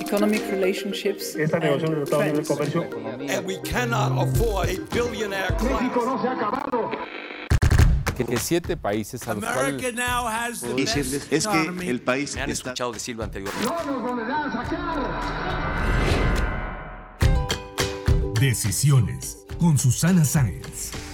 economic relationships. Esta negociación de tratado de comercio. And we cannot afford a billionaire México class. no se ha acabado. que siete países a los America cuales now has the decirles best es que el país Me han está escuchado decirlo anteriormente. No nos volverán a sacar. Decisiones con Susana Sáenz.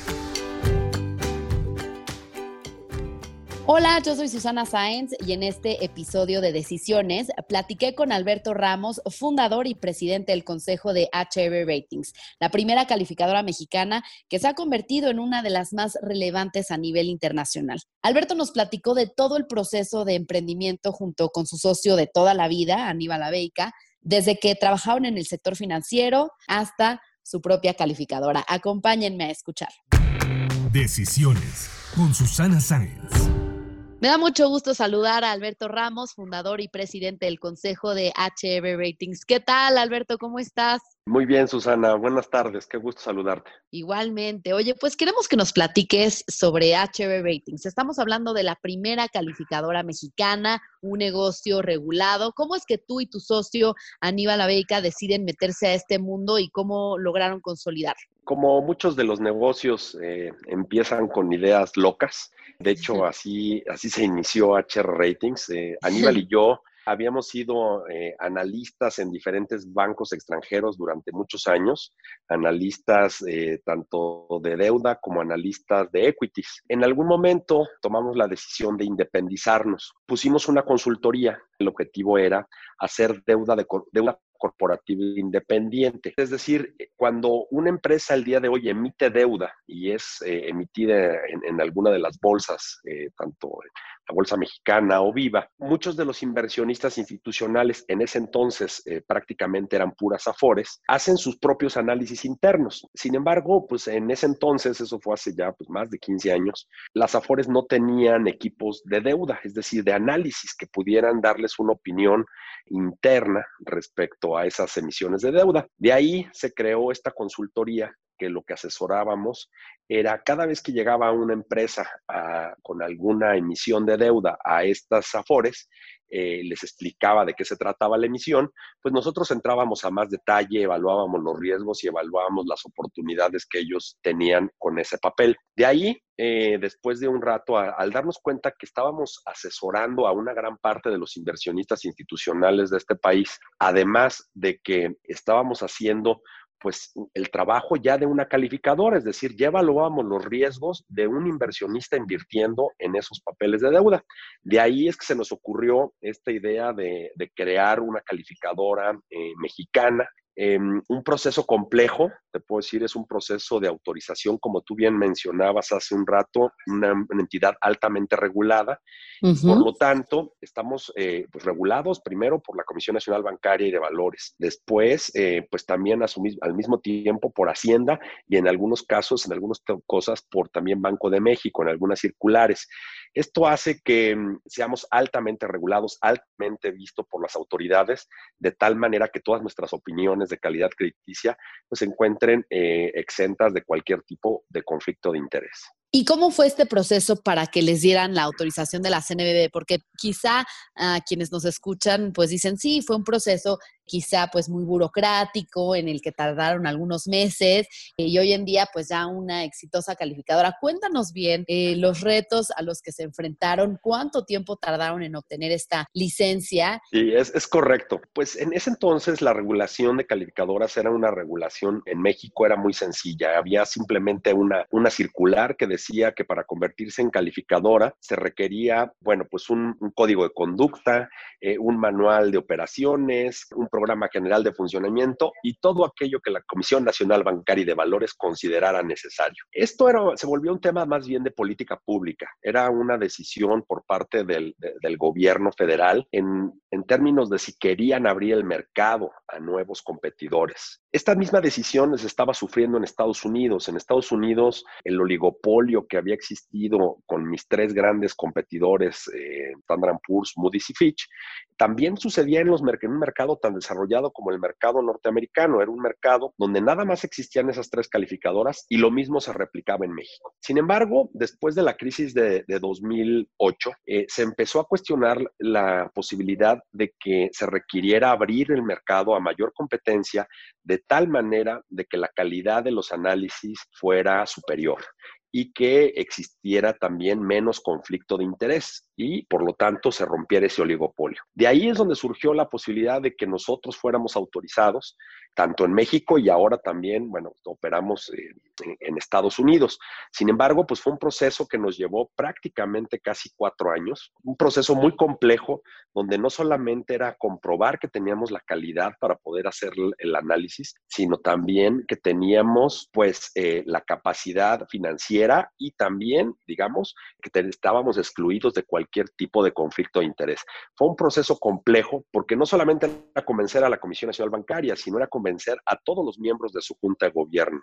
Hola, yo soy Susana Sáenz y en este episodio de Decisiones platiqué con Alberto Ramos, fundador y presidente del Consejo de HR Ratings, la primera calificadora mexicana que se ha convertido en una de las más relevantes a nivel internacional. Alberto nos platicó de todo el proceso de emprendimiento junto con su socio de toda la vida, Aníbal Abeica, desde que trabajaron en el sector financiero hasta su propia calificadora. Acompáñenme a escuchar. Decisiones con Susana Sáenz. Me da mucho gusto saludar a Alberto Ramos, fundador y presidente del Consejo de HR Ratings. ¿Qué tal, Alberto? ¿Cómo estás? Muy bien, Susana. Buenas tardes. Qué gusto saludarte. Igualmente. Oye, pues queremos que nos platiques sobre HR Ratings. Estamos hablando de la primera calificadora mexicana, un negocio regulado. ¿Cómo es que tú y tu socio Aníbal Abeica deciden meterse a este mundo y cómo lograron consolidarlo? Como muchos de los negocios eh, empiezan con ideas locas, de hecho así, así se inició HR Ratings. Eh, Aníbal y yo habíamos sido eh, analistas en diferentes bancos extranjeros durante muchos años, analistas eh, tanto de deuda como analistas de equities. En algún momento tomamos la decisión de independizarnos. Pusimos una consultoría. El objetivo era hacer deuda de deuda corporativa independiente. Es decir, cuando una empresa el día de hoy emite deuda y es eh, emitida en, en alguna de las bolsas, eh, tanto la bolsa mexicana o viva, muchos de los inversionistas institucionales en ese entonces eh, prácticamente eran puras afores, hacen sus propios análisis internos. Sin embargo, pues en ese entonces, eso fue hace ya pues, más de 15 años, las afores no tenían equipos de deuda, es decir, de análisis que pudieran darles una opinión interna respecto a esas emisiones de deuda. De ahí se creó esta consultoría lo que asesorábamos era cada vez que llegaba una empresa a- con alguna emisión de deuda a estas afores, eh, les explicaba de qué se trataba la emisión, pues nosotros entrábamos a más detalle, evaluábamos los riesgos y evaluábamos las oportunidades que ellos tenían con ese papel. De ahí, eh, después de un rato, al darnos cuenta que estábamos asesorando a una gran parte de los inversionistas institucionales de este país, además de que estábamos haciendo pues el trabajo ya de una calificadora, es decir, ya evaluábamos los riesgos de un inversionista invirtiendo en esos papeles de deuda. De ahí es que se nos ocurrió esta idea de, de crear una calificadora eh, mexicana. Eh, un proceso complejo, te puedo decir, es un proceso de autorización, como tú bien mencionabas hace un rato, una, una entidad altamente regulada. Por lo tanto, estamos eh, pues, regulados primero por la Comisión Nacional Bancaria y de Valores, después, eh, pues también a su mis- al mismo tiempo por Hacienda y en algunos casos, en algunas cosas, por también Banco de México, en algunas circulares. Esto hace que mm, seamos altamente regulados, altamente visto por las autoridades, de tal manera que todas nuestras opiniones de calidad crediticia pues, se encuentren eh, exentas de cualquier tipo de conflicto de interés. ¿Y cómo fue este proceso para que les dieran la autorización de la CNBB? Porque quizá a quienes nos escuchan pues dicen, sí, fue un proceso quizá pues muy burocrático en el que tardaron algunos meses eh, y hoy en día pues ya una exitosa calificadora. Cuéntanos bien eh, los retos a los que se enfrentaron, cuánto tiempo tardaron en obtener esta licencia. Sí, es, es correcto. Pues en ese entonces la regulación de calificadoras era una regulación en México, era muy sencilla. Había simplemente una, una circular que decía que para convertirse en calificadora se requería, bueno, pues un, un código de conducta, eh, un manual de operaciones, un programa general de funcionamiento y todo aquello que la Comisión Nacional Bancaria y de Valores considerara necesario. Esto era, se volvió un tema más bien de política pública. Era una decisión por parte del, de, del gobierno federal en, en términos de si querían abrir el mercado a nuevos competidores. Esta misma decisión se estaba sufriendo en Estados Unidos. En Estados Unidos, el oligopolio que había existido con mis tres grandes competidores, eh, Standard Poor's, Moody's y Fitch, también sucedía en, los en un mercado tan desarrollado como el mercado norteamericano. Era un mercado donde nada más existían esas tres calificadoras y lo mismo se replicaba en México. Sin embargo, después de la crisis de, 2008, eh, se empezó a cuestionar la posibilidad de que se requiriera abrir el mercado a mayor competencia de tal manera de que la calidad de los análisis fuera superior y que existiera también menos conflicto de interés y por lo tanto se rompiera ese oligopolio. De ahí es donde surgió la posibilidad de que nosotros fuéramos autorizados tanto en México y ahora también, bueno, operamos en, Estados Unidos. Sin embargo, pues fue un proceso que nos llevó prácticamente casi cuatro años, un proceso muy complejo donde no solamente era comprobar que teníamos la calidad para poder hacer el análisis, sino también que teníamos pues eh, la capacidad financiera y también, digamos, que estábamos excluidos de cualquier tipo de conflicto de interés. Fue un proceso complejo porque no solamente era convencer a la Comisión Nacional Bancaria, sino era convencer a todos los miembros de su junta de gobierno.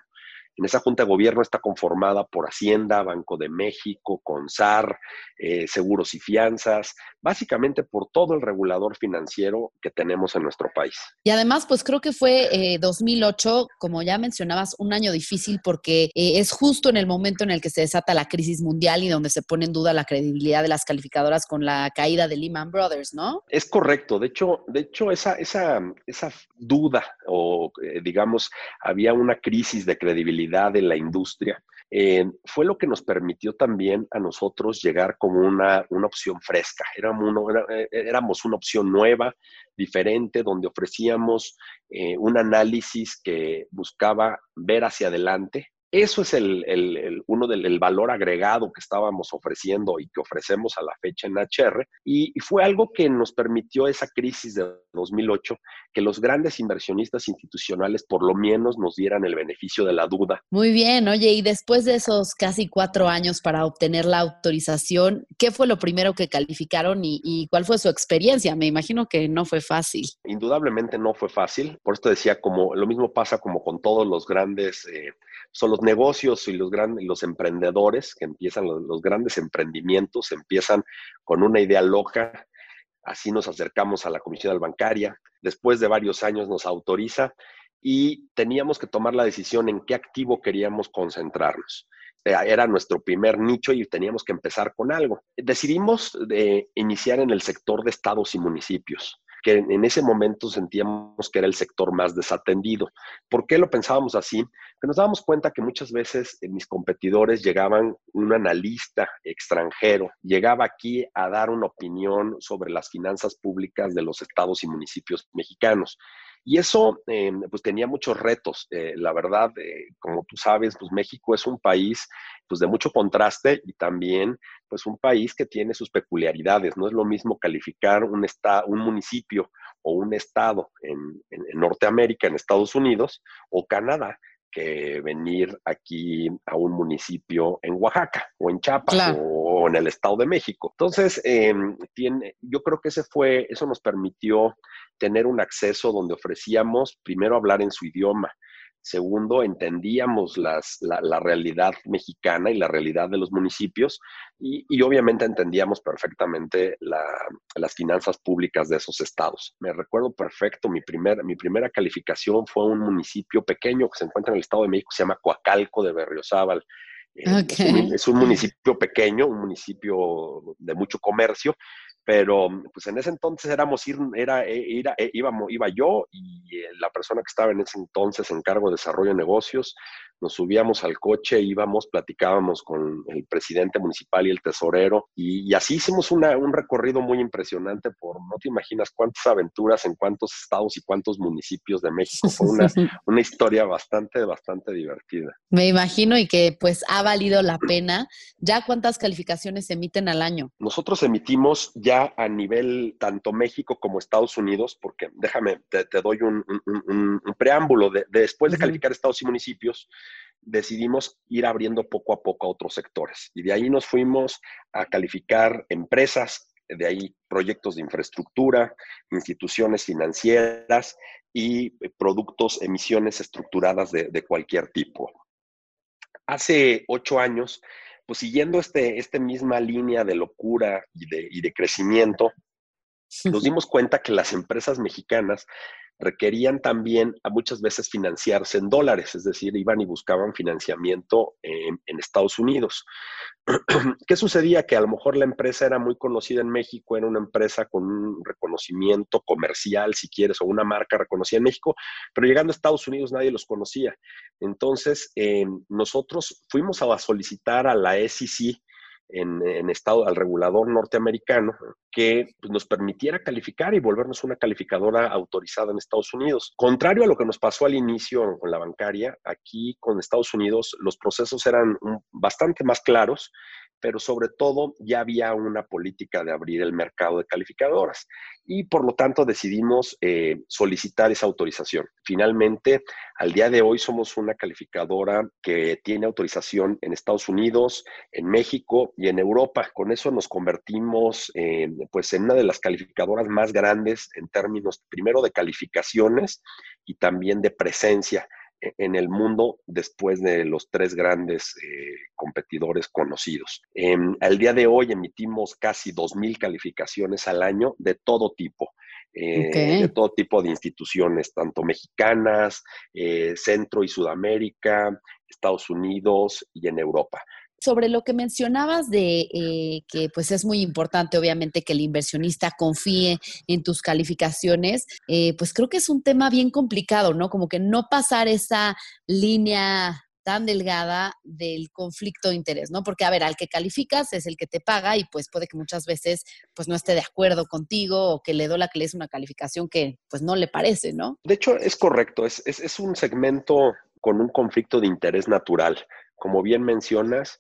En esa junta de gobierno está conformada por Hacienda, Banco de México, CONSAR, eh, Seguros y Fianzas, básicamente por todo el regulador financiero que tenemos en nuestro país. Y además, pues creo que fue 2008, eh, como ya mencionabas, un año difícil porque eh, es justo en el momento en el que se desata la crisis mundial y donde se pone en duda la credibilidad de las calificadoras con la caída de Lehman Brothers, ¿no? Es correcto. De hecho, de hecho esa, esa, esa duda o digamos, había una crisis de credibilidad en la industria eh, fue lo que nos permitió también a nosotros llegar como una, una opción fresca. Éramos, eh, éramos, una opción nueva, diferente, donde ofrecíamos eh, un análisis que buscaba ver hacia adelante, eso es el, uno del valor agregado que estábamos ofreciendo y que ofrecemos a la fecha en HR. Y, fue algo que nos permitió esa crisis de 2008, que los grandes inversionistas institucionales por lo menos nos dieran el beneficio de la duda. Muy bien, oye, y después de esos casi cuatro años para obtener la autorización, ¿qué fue lo primero que calificaron y, cuál fue su experiencia? Me imagino que no fue fácil. Indudablemente no fue fácil. Por esto decía, como lo mismo pasa como con todos los grandes, eh, son los negocios y los, grandes, los emprendedores que empiezan, los, grandes emprendimientos empiezan con una idea loca. Así nos acercamos a la Comisión Bancaria. Después de varios años nos autoriza y teníamos que tomar la decisión en qué activo queríamos concentrarnos. Eh, era nuestro primer nicho y teníamos que empezar con algo. Decidimos de iniciar en el sector de estados y municipios que en ese momento sentíamos que era el sector más desatendido. ¿Por qué lo pensábamos así? Que nos dábamos cuenta que muchas veces eh, mis competidores llegaban, un analista extranjero, llegaba aquí a dar una opinión sobre las finanzas públicas de los estados y municipios mexicanos. Y eso, eh, pues tenía muchos retos. Eh, la verdad, como tú sabes, pues México es un país pues de mucho contraste y también pues un país que tiene sus peculiaridades. No es lo mismo calificar un, un municipio o un estado en, Norteamérica, en Estados Unidos o Canadá, que venir aquí a un municipio en Oaxaca o en Chiapas o, en el Estado de México. Entonces, em, tiene, yo creo que ese fue, eso nos permitió tener un acceso donde ofrecíamos primero hablar en su idioma, Segundo, entendíamos la, realidad mexicana y la realidad de los municipios y, obviamente entendíamos perfectamente las finanzas públicas de esos estados. Me recuerdo perfecto, mi, mi primera calificación fue un municipio pequeño que se encuentra en el Estado de México, se llama Coacalco de Berriozábal. Eh, es, un, municipio pequeño, un municipio de mucho comercio, pero pues en ese entonces éramos ir, era, eh, ir, eh, íbamos, iba yo y eh, la persona que estaba en ese entonces en cargo de desarrollo de negocios, nos subíamos al coche, íbamos, platicábamos con el presidente municipal y el tesorero, y, así hicimos una, un recorrido muy impresionante por, no te imaginas cuántas aventuras en cuántos estados y cuántos municipios de México. Fue una, una historia bastante, bastante divertida. Me imagino y que pues ha valido la pena. ¿Ya cuántas calificaciones emiten al año? Nosotros emitimos ya a nivel tanto México como Estados Unidos, porque déjame, te, doy un, un, preámbulo. De, después de calificar estados y municipios, decidimos ir abriendo poco a poco a otros sectores. Y de ahí nos fuimos a calificar empresas, de ahí proyectos de infraestructura, instituciones financieras y productos, emisiones estructuradas de, cualquier tipo. Hace ocho años, pues siguiendo este, esta misma línea de locura y de, y de crecimiento, nos dimos cuenta que las empresas mexicanas requerían también a muchas veces financiarse en dólares, es decir, iban y buscaban financiamiento en, Estados Unidos. ¿Qué sucedía? Que a lo mejor la empresa era muy conocida en México, era una empresa con un reconocimiento comercial, si quieres, o una marca reconocida en México, pero llegando a Estados Unidos nadie los conocía. Entonces, eh, nosotros fuimos a solicitar a la SEC, en, estado al regulador norteamericano que pues, nos permitiera calificar y volvernos una calificadora autorizada en Estados Unidos. Contrario a lo que nos pasó al inicio con la bancaria, aquí con Estados Unidos los procesos eran bastante más claros pero sobre todo ya había una política de abrir el mercado de calificadoras y por lo tanto decidimos eh, solicitar esa autorización. Finalmente, al día de hoy somos una calificadora que tiene autorización en Estados Unidos, en México y en Europa. Con eso nos convertimos pues en una de las calificadoras más grandes en términos primero de calificaciones y también de presencia en el mundo después de los tres grandes eh, competidores conocidos. al día de hoy emitimos casi 2.000 calificaciones al año de todo tipo. Eh, de todo tipo de instituciones, tanto mexicanas, eh, Centro y Sudamérica, Estados Unidos y en Europa sobre lo que mencionabas de eh, que pues es muy importante obviamente que el inversionista confíe en tus calificaciones, eh, pues creo que es un tema bien complicado, ¿no? Como que no pasar esa línea tan delgada del conflicto de interés, ¿no? Porque, a ver, al que calificas es el que te paga y pues puede que muchas veces pues no esté de acuerdo contigo o que le dola que le es una calificación que pues no le parece, ¿no? De hecho, es correcto, es, es, es un segmento con un conflicto de interés natural como bien mencionas,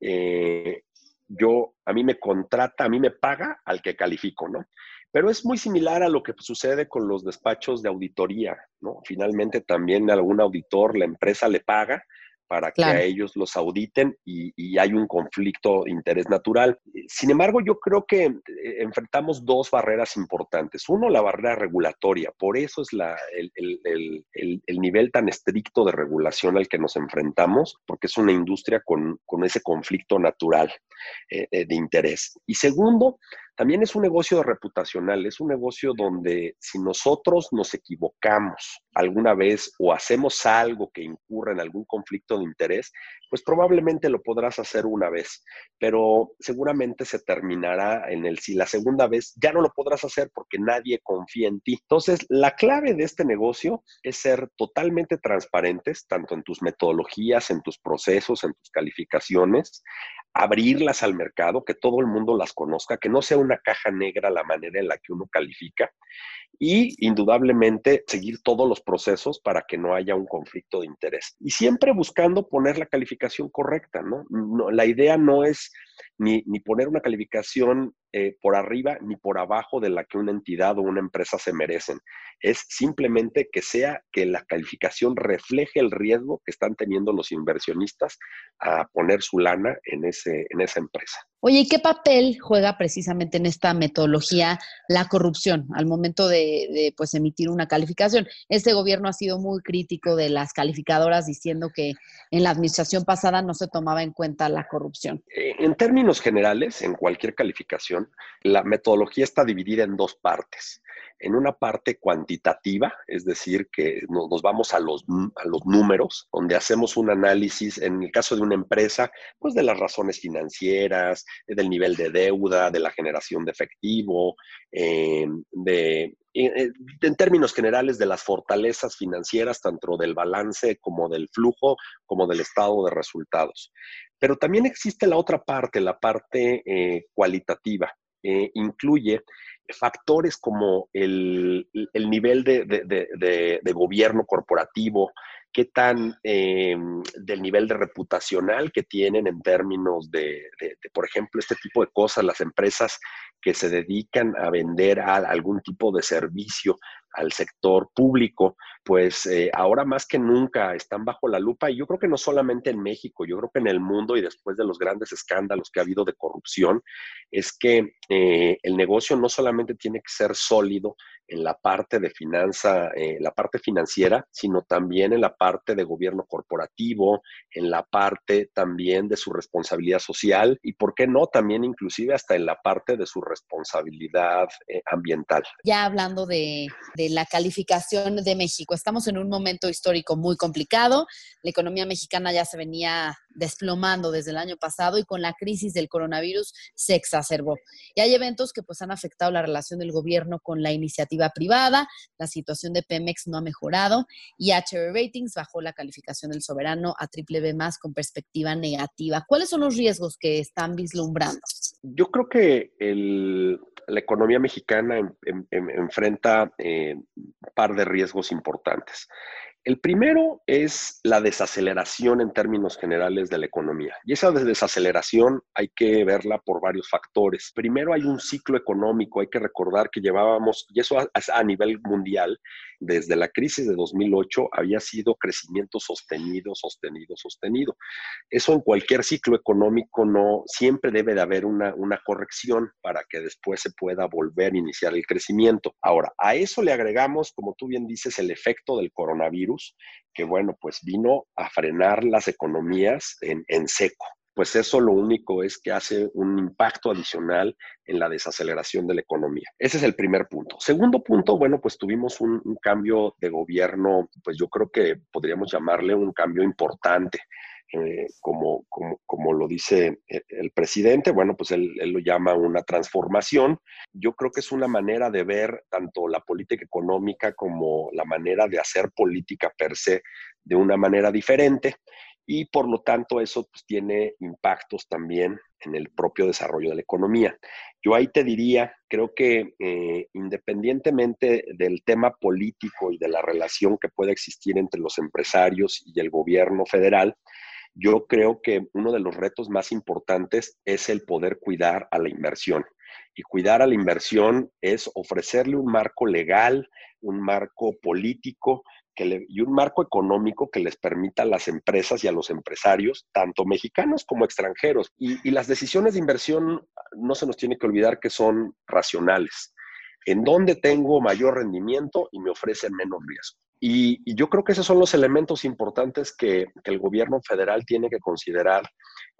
eh, yo, a mí me contrata, a mí me paga al que califico, ¿no? Pero es muy similar a lo que sucede con los despachos de auditoría, ¿no? Finalmente también algún auditor, la empresa le paga para que a ellos los auditen y, hay un conflicto de interés natural. Sin embargo, yo creo que eh, enfrentamos dos barreras importantes. Uno, la barrera regulatoria. Por eso es la, el, nivel tan estricto de regulación al que nos enfrentamos, porque es una industria con, ese conflicto natural eh, eh, de interés. Y segundo, también es un negocio reputacional, es un negocio donde si nosotros nos equivocamos alguna vez o hacemos algo que incurra en algún conflicto de interés, pues probablemente lo podrás hacer una vez, pero seguramente se terminará en el si la segunda vez ya no lo podrás hacer porque nadie confía en ti. Entonces, la clave de este negocio es ser totalmente transparentes, tanto en tus metodologías, en tus procesos, en tus calificaciones, abrirlas al mercado, que todo el mundo las conozca, que no sea una caja negra la manera en la que uno califica y indudablemente seguir todos los procesos para que no haya un conflicto de interés. Y siempre buscando poner la calificación correcta, ¿no? la idea no es ni, ni poner una calificación eh, por arriba ni por abajo de la que una entidad o una empresa se merecen. Es simplemente que sea que la calificación refleje el riesgo que están teniendo los inversionistas a poner su lana en, ese, en esa empresa. Oye, ¿y qué papel juega precisamente en esta metodología la corrupción al momento de, pues, emitir una calificación? Este gobierno ha sido muy crítico de las calificadoras diciendo que en la administración pasada no se tomaba en cuenta la corrupción. Eh, en términos generales, en cualquier calificación, la metodología está dividida en dos partes en una parte cuantitativa, es decir, que nos, vamos a los, a los números, donde hacemos un análisis, en el caso de una empresa, pues de las razones financieras, del nivel de deuda, de la generación de efectivo, eh, de, en términos generales de las fortalezas financieras, tanto del balance como del flujo, como del estado de resultados. Pero también existe la otra parte, la parte eh, cualitativa. Eh, incluye factores como el, nivel de, gobierno corporativo, qué tan eh, del nivel de reputacional que tienen en términos de, por ejemplo, este tipo de cosas, las empresas que se dedican a vender algún tipo de servicio al sector público, pues eh, ahora más que nunca están bajo la lupa y yo creo que no solamente en México, yo creo que en el mundo y después de los grandes escándalos que ha habido de corrupción, es que eh, el negocio no solamente tiene que ser sólido en la parte de finanza, eh, la parte financiera, sino también en la parte de gobierno corporativo, en la parte también de su responsabilidad social y, ¿por qué no?, también inclusive hasta en la parte de su responsabilidad ambiental. Ya hablando de la calificación de México, estamos en un momento histórico muy complicado. La economía mexicana ya se venía desplomando desde el año pasado y con la crisis del coronavirus se exacerbó. Y hay eventos que pues han afectado la relación del gobierno con la iniciativa privada, la situación de Pemex no ha mejorado y HR Ratings bajó la calificación del soberano a triple B más con perspectiva negativa. ¿Cuáles son los riesgos que están vislumbrando? Yo creo que la economía mexicana en, en, en, enfrenta eh, un par de riesgos importantes. El primero es la desaceleración en términos generales de la economía. Y esa desaceleración hay que verla por varios factores. Primero hay un ciclo económico, hay que recordar que llevábamos, y eso a, nivel mundial, desde la crisis de 2008 había sido crecimiento sostenido, sostenido, sostenido. Eso en cualquier ciclo económico no siempre debe de haber una, una corrección para que después se pueda volver a iniciar el crecimiento. Ahora, a eso le agregamos, como tú bien dices, el efecto del coronavirus que bueno, pues vino a frenar las economías en, seco pues eso lo único es que hace un impacto adicional en la desaceleración de la economía. Ese es el primer punto. Segundo punto, bueno, pues tuvimos un, un cambio de gobierno, pues yo creo que podríamos llamarle un cambio importante. Eh, como, como, como, lo dice el presidente, bueno, pues él, él, lo llama una transformación. Yo creo que es una manera de ver tanto la política económica como la manera de hacer política per se de una manera diferente y por lo tanto eso pues, tiene impactos también en el propio desarrollo de la economía. Yo ahí te diría, creo que eh, independientemente del tema político y de la relación que pueda existir entre los empresarios y el gobierno federal, yo creo que uno de los retos más importantes es el poder cuidar a la inversión. Y cuidar a la inversión es ofrecerle un marco legal, un marco político y un marco económico que les permita a las empresas y a los empresarios, tanto mexicanos como extranjeros. Y, y las decisiones de inversión no se nos tiene que olvidar que son racionales. En dónde tengo mayor rendimiento y me ofrecen menos riesgo. Y, y, yo creo que esos son los elementos importantes que, el gobierno federal tiene que considerar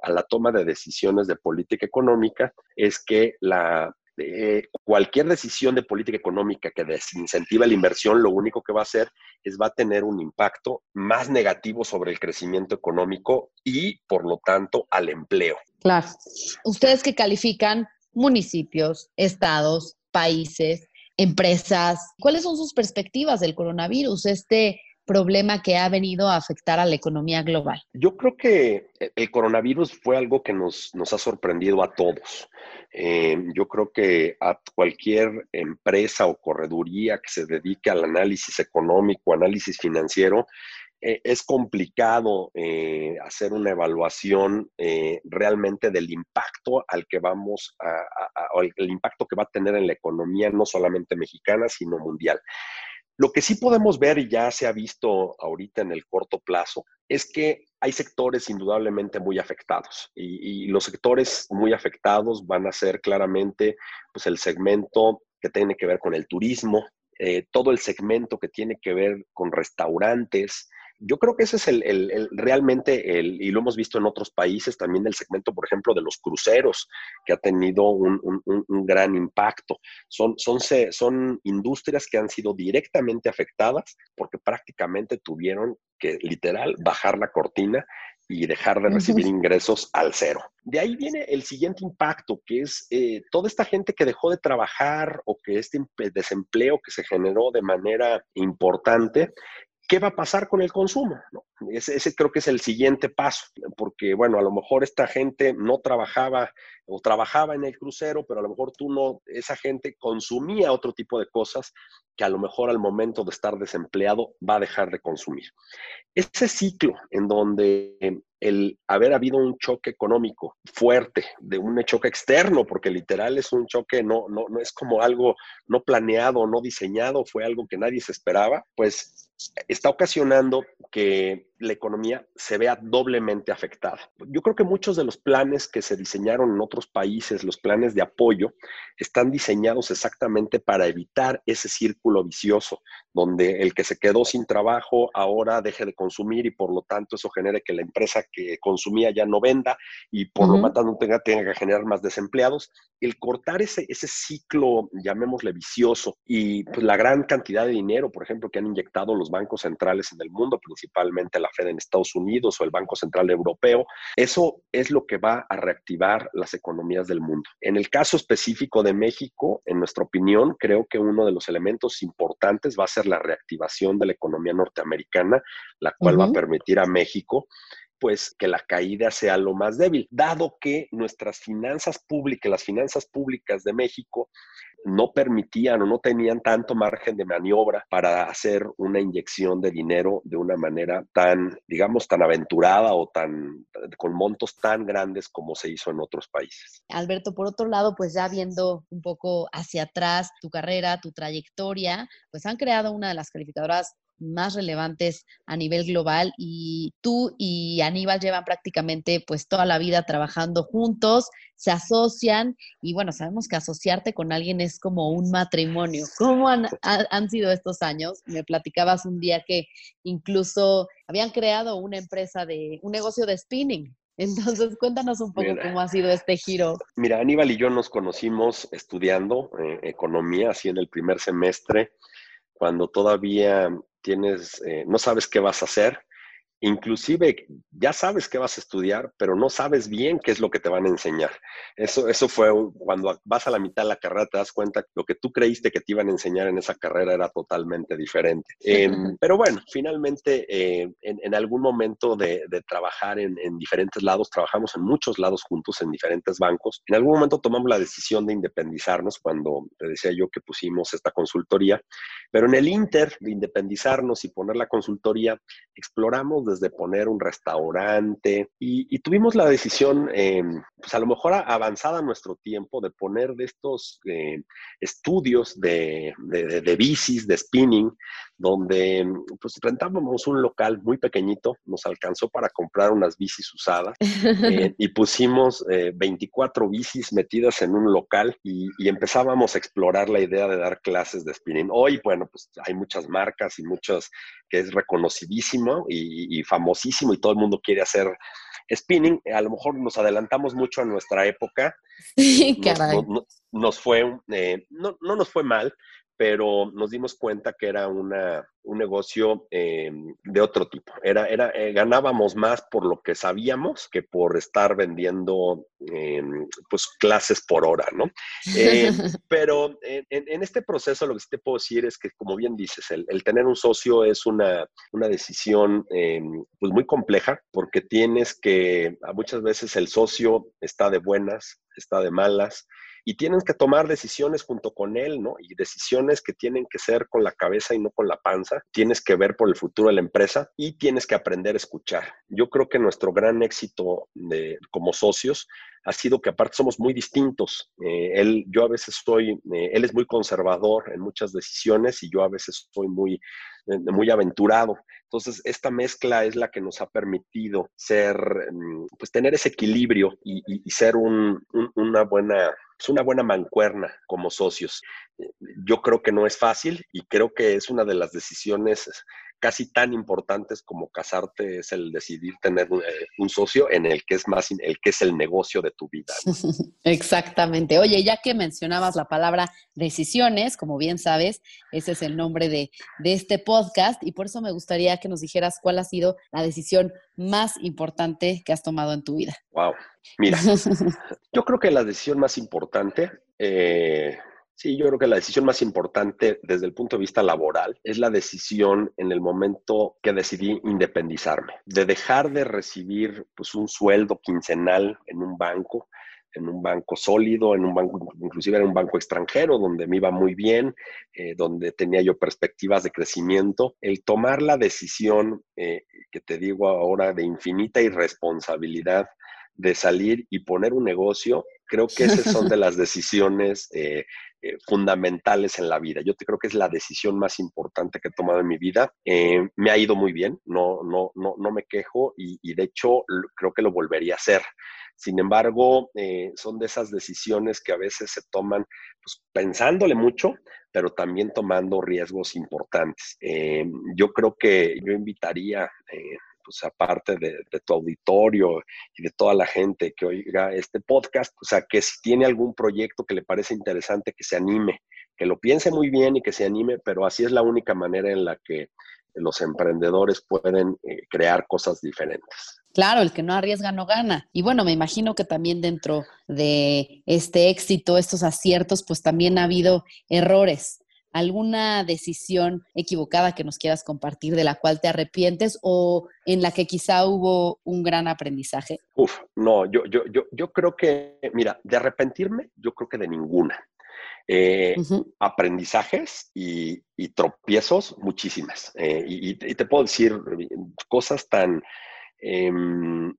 a la toma de decisiones de política económica, es que la, eh, cualquier decisión de política económica que desincentiva la inversión, lo único que va a hacer es va a tener un impacto más negativo sobre el crecimiento económico y, por lo tanto, al empleo. Claro. Ustedes que califican municipios, estados, países, empresas. ¿Cuáles son sus perspectivas del coronavirus, este problema que ha venido a afectar a la economía global? Yo creo que el coronavirus fue algo que nos, nos ha sorprendido a todos. Eh, yo creo que a cualquier empresa o correduría que se dedique al análisis económico, análisis financiero, eh, es complicado eh, hacer una evaluación eh, realmente del impacto al que vamos a, a, a, el impacto que va a tener en la economía, no solamente mexicana, sino mundial. Lo que sí podemos ver, y ya se ha visto ahorita en el corto plazo, es que hay sectores indudablemente muy afectados y, y los sectores muy afectados van a ser claramente pues, el segmento que tiene que ver con el turismo, eh, todo el segmento que tiene que ver con restaurantes, yo creo que ese es el, el, el, realmente, el, y lo hemos visto en otros países, también el segmento, por ejemplo, de los cruceros, que ha tenido un, un, un gran impacto. Son, son, son industrias que han sido directamente afectadas porque prácticamente tuvieron que, literal, bajar la cortina y dejar de recibir ingresos al cero. De ahí viene el siguiente impacto, que es eh, toda esta gente que dejó de trabajar o que este desempleo que se generó de manera importante, ¿qué va a pasar con el consumo? ¿no? Ese, ese, creo que es el siguiente paso, porque bueno, a lo mejor esta gente no trabajaba o trabajaba en el crucero, pero a lo mejor tú no, esa gente consumía otro tipo de cosas que a lo mejor al momento de estar desempleado va a dejar de consumir. Ese ciclo en donde el haber habido un choque económico fuerte, de un choque externo, porque literal es un choque, no, no, no es como algo no planeado, no diseñado, fue algo que nadie se esperaba, pues está ocasionando que la economía se vea doblemente afectada. Yo creo que muchos de los planes que se diseñaron en otros países, los planes de apoyo, están diseñados exactamente para evitar ese círculo vicioso, donde el que se quedó sin trabajo ahora deje de consumir y por lo tanto eso genere que la empresa que consumía ya no venda y por lo tanto tenga, tenga que generar más desempleados. El cortar ese, ese ciclo, llamémosle vicioso, y pues, la gran cantidad de dinero, por ejemplo, que han inyectado los bancos centrales en el mundo, principalmente la Fed en Estados Unidos o el Banco Central Europeo, eso es lo que va a reactivar las economías del mundo. En el caso específico de México, en nuestra opinión, creo que uno de los elementos importantes va a ser la reactivación de la economía norteamericana, la cual va a permitir a México pues que la caída sea lo más débil, dado que nuestras finanzas públicas, las finanzas públicas de México, no permitían o no tenían tanto margen de maniobra para hacer una inyección de dinero de una manera tan, digamos, tan aventurada o tan con montos tan grandes como se hizo en otros países. Alberto, por otro lado, pues ya viendo un poco hacia atrás tu carrera, tu trayectoria, pues han creado una de las calificadoras más relevantes a nivel global y tú y Aníbal llevan prácticamente pues toda la vida trabajando juntos, se asocian y bueno, sabemos que asociarte con alguien es como un matrimonio. ¿Cómo han, han sido estos años? Me platicabas un día que incluso habían creado una empresa de un negocio de spinning. Entonces, cuéntanos un poco cómo ha sido este giro. Mira, Aníbal y yo nos conocimos estudiando eh, economía, así en el primer semestre, cuando todavía tienes, eh, no sabes qué vas a hacer, inclusive ya sabes qué vas a estudiar, pero no sabes bien qué es lo que te van a enseñar. Eso, eso fue cuando vas a la mitad de la carrera, te das cuenta que lo que tú creíste que te iban a enseñar en esa carrera era totalmente diferente. Em, pero bueno, finalmente, eh, en, algún momento de, trabajar en, en, diferentes lados, trabajamos en muchos lados juntos, en diferentes bancos. En algún momento tomamos la decisión de independizarnos cuando te decía yo que pusimos esta consultoría, pero en el inter de independizarnos y poner la consultoría, exploramos desde poner un restaurante. Y, tuvimos la decisión, eh, pues a lo mejor avanzada nuestro tiempo, de poner de estos eh, estudios de, de, bicis, de spinning, donde pues rentábamos un local muy pequeñito, nos alcanzó para comprar unas bicis usadas eh, y pusimos 24 bicis metidas en un local y, y, empezábamos a explorar la idea de dar clases de spinning. Hoy, bueno, pues hay muchas marcas y muchos que es reconocidísimo y, famosísimo y todo el mundo quiere hacer spinning. A lo mejor nos adelantamos mucho a nuestra época. nos, nos, fue, eh, no, no nos fue mal, pero nos dimos cuenta que era una, un negocio eh, de otro tipo. Era, era, eh, ganábamos más por lo que sabíamos que por estar vendiendo eh, pues, clases por hora, ¿no? pero en, este proceso lo que sí te puedo decir es que, como bien dices, el, el tener un socio es una, una decisión pues muy compleja porque tienes que, muchas veces el socio está de buenas, está de malas, y tienes que tomar decisiones junto con él, ¿no? Y decisiones que tienen que ser con la cabeza y no con la panza. Tienes que ver por el futuro de la empresa y tienes que aprender a escuchar. Yo creo que nuestro gran éxito de, como socios ha sido que aparte somos muy distintos. Eh, él, yo a veces soy, eh, él es muy conservador en muchas decisiones y yo a veces soy muy, eh, muy aventurado. Entonces, esta mezcla es la que nos ha permitido ser, mm, pues tener ese equilibrio y, ser una buena es una buena mancuerna como socios. Yo creo que no es fácil y creo que es una de las decisiones casi tan importantes como casarte es el decidir tener eh, un, socio en el que es más el que es el negocio de tu vida. Exactamente. Oye, ya que mencionabas la palabra decisiones, como bien sabes, ese es el nombre de, de este podcast y por eso me gustaría que nos dijeras cuál ha sido la decisión más importante que has tomado en tu vida. Wow. Mira, yo creo que la decisión más importante eh, Sí, yo creo que la decisión más importante desde el punto de vista laboral es la decisión en el momento que decidí independizarme, de dejar de recibir pues, un sueldo quincenal en un banco, en un banco sólido, en un banco, inclusive en un banco extranjero, donde me iba muy bien, eh, donde tenía yo perspectivas de crecimiento. El tomar la decisión, eh, que te digo ahora, de infinita irresponsabilidad de salir y poner un negocio, creo que esas son de las decisiones eh, eh, fundamentales en la vida. Yo te creo que es la decisión más importante que he tomado en mi vida. Eh, me ha ido muy bien, no, no, no, no me quejo y, de hecho creo que lo volvería a hacer. Sin embargo, son de esas decisiones que a veces se toman pues, pensándole mucho, pero también tomando riesgos importantes. yo creo que yo invitaría pues aparte de, tu auditorio y de toda la gente que oiga este podcast, o sea, que si tiene algún proyecto que le parece interesante, que se anime, que lo piense muy bien y que se anime, pero así es la única manera en la que los emprendedores pueden eh, crear cosas diferentes. Claro, el que no arriesga no gana. Y bueno, me imagino que también dentro de este éxito, estos aciertos, pues también ha habido errores alguna decisión equivocada que nos quieras compartir de la cual te arrepientes o en la que quizá hubo un gran aprendizaje? Uf, no, yo, yo, yo, yo creo que, mira, de arrepentirme, yo creo que de ninguna. Eh, aprendizajes y, tropiezos, muchísimas. Eh, y, te puedo decir cosas tan em,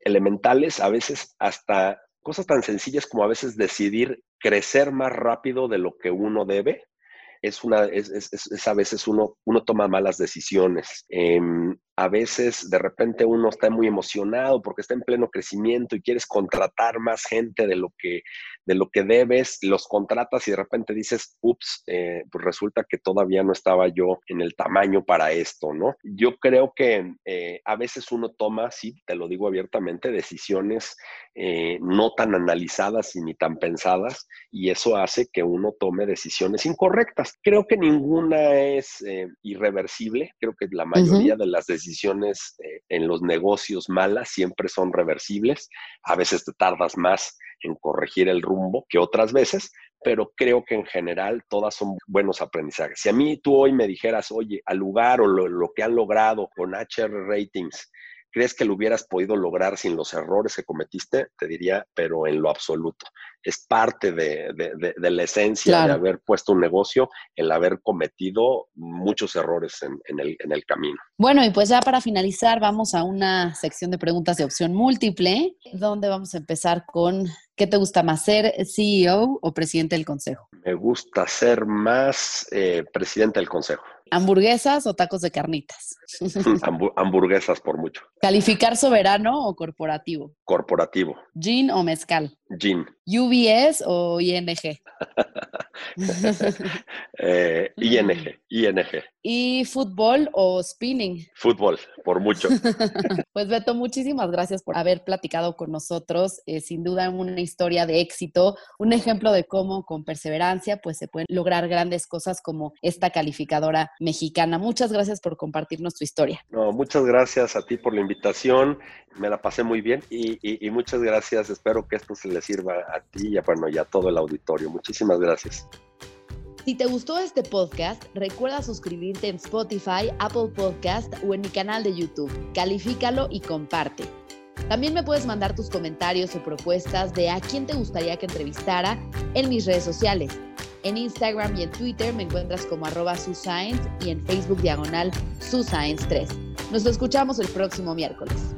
elementales, a veces hasta cosas tan sencillas como a veces decidir crecer más rápido de lo que uno debe es, una, es, es, es, a veces uno, uno toma malas decisiones. Em, a veces de repente uno está muy emocionado porque está en pleno crecimiento y quieres contratar más gente de lo que, de lo que debes, los contratas y de repente dices, ups, eh, pues resulta que todavía no estaba yo en el tamaño para esto, ¿no? Yo creo que eh, a veces uno toma, sí, te lo digo abiertamente, decisiones eh, no tan analizadas y ni tan pensadas y eso hace que uno tome decisiones incorrectas. Creo que ninguna es irreversible, creo que la mayoría de las decisiones decisiones eh, en los negocios malas siempre son reversibles. A veces te tardas más en corregir el rumbo que otras veces, pero creo que en general todas son buenos aprendizajes. Si a mí tú hoy me dijeras, oye, al lugar o lo, lo que han logrado con HR Ratings, ¿Crees que lo hubieras podido lograr sin los errores que cometiste? Te diría, pero en lo absoluto. Es parte de, la esencia de haber puesto un negocio, el haber cometido muchos errores en, el, en el camino. Bueno, y pues ya para finalizar, vamos a una sección de preguntas de opción múltiple, donde vamos a empezar con ¿Qué te gusta más, ser CEO o presidente del consejo? Me gusta ser más eh, presidente del consejo. ¿Hamburguesas o tacos de carnitas? hamburguesas por mucho. ¿Calificar soberano o corporativo? Corporativo. ¿Gin o mezcal? Gin. ¿UBS o ING? eh, ING, ING. ¿Y fútbol o spinning? Fútbol, por mucho. pues Beto, muchísimas gracias por haber platicado con nosotros. Eh, sin duda una historia de éxito, un ejemplo de cómo con perseverancia pues se pueden lograr grandes cosas como esta calificadora mexicana. Muchas gracias por compartirnos tu historia. No, muchas gracias a ti por la invitación. Me la pasé muy bien y, y muchas gracias. Espero que esto se le sirva a ti y a, bueno, y a todo el auditorio. Muchísimas gracias. Si te gustó este podcast, recuerda suscribirte en Spotify, Apple Podcast o en mi canal de YouTube. Califícalo y comparte. También me puedes mandar tus comentarios o propuestas de a quién te gustaría que entrevistara en mis redes sociales. En Instagram y en Twitter me encuentras como arroba suscience y en Facebook diagonal suscience3. Nos escuchamos el próximo miércoles.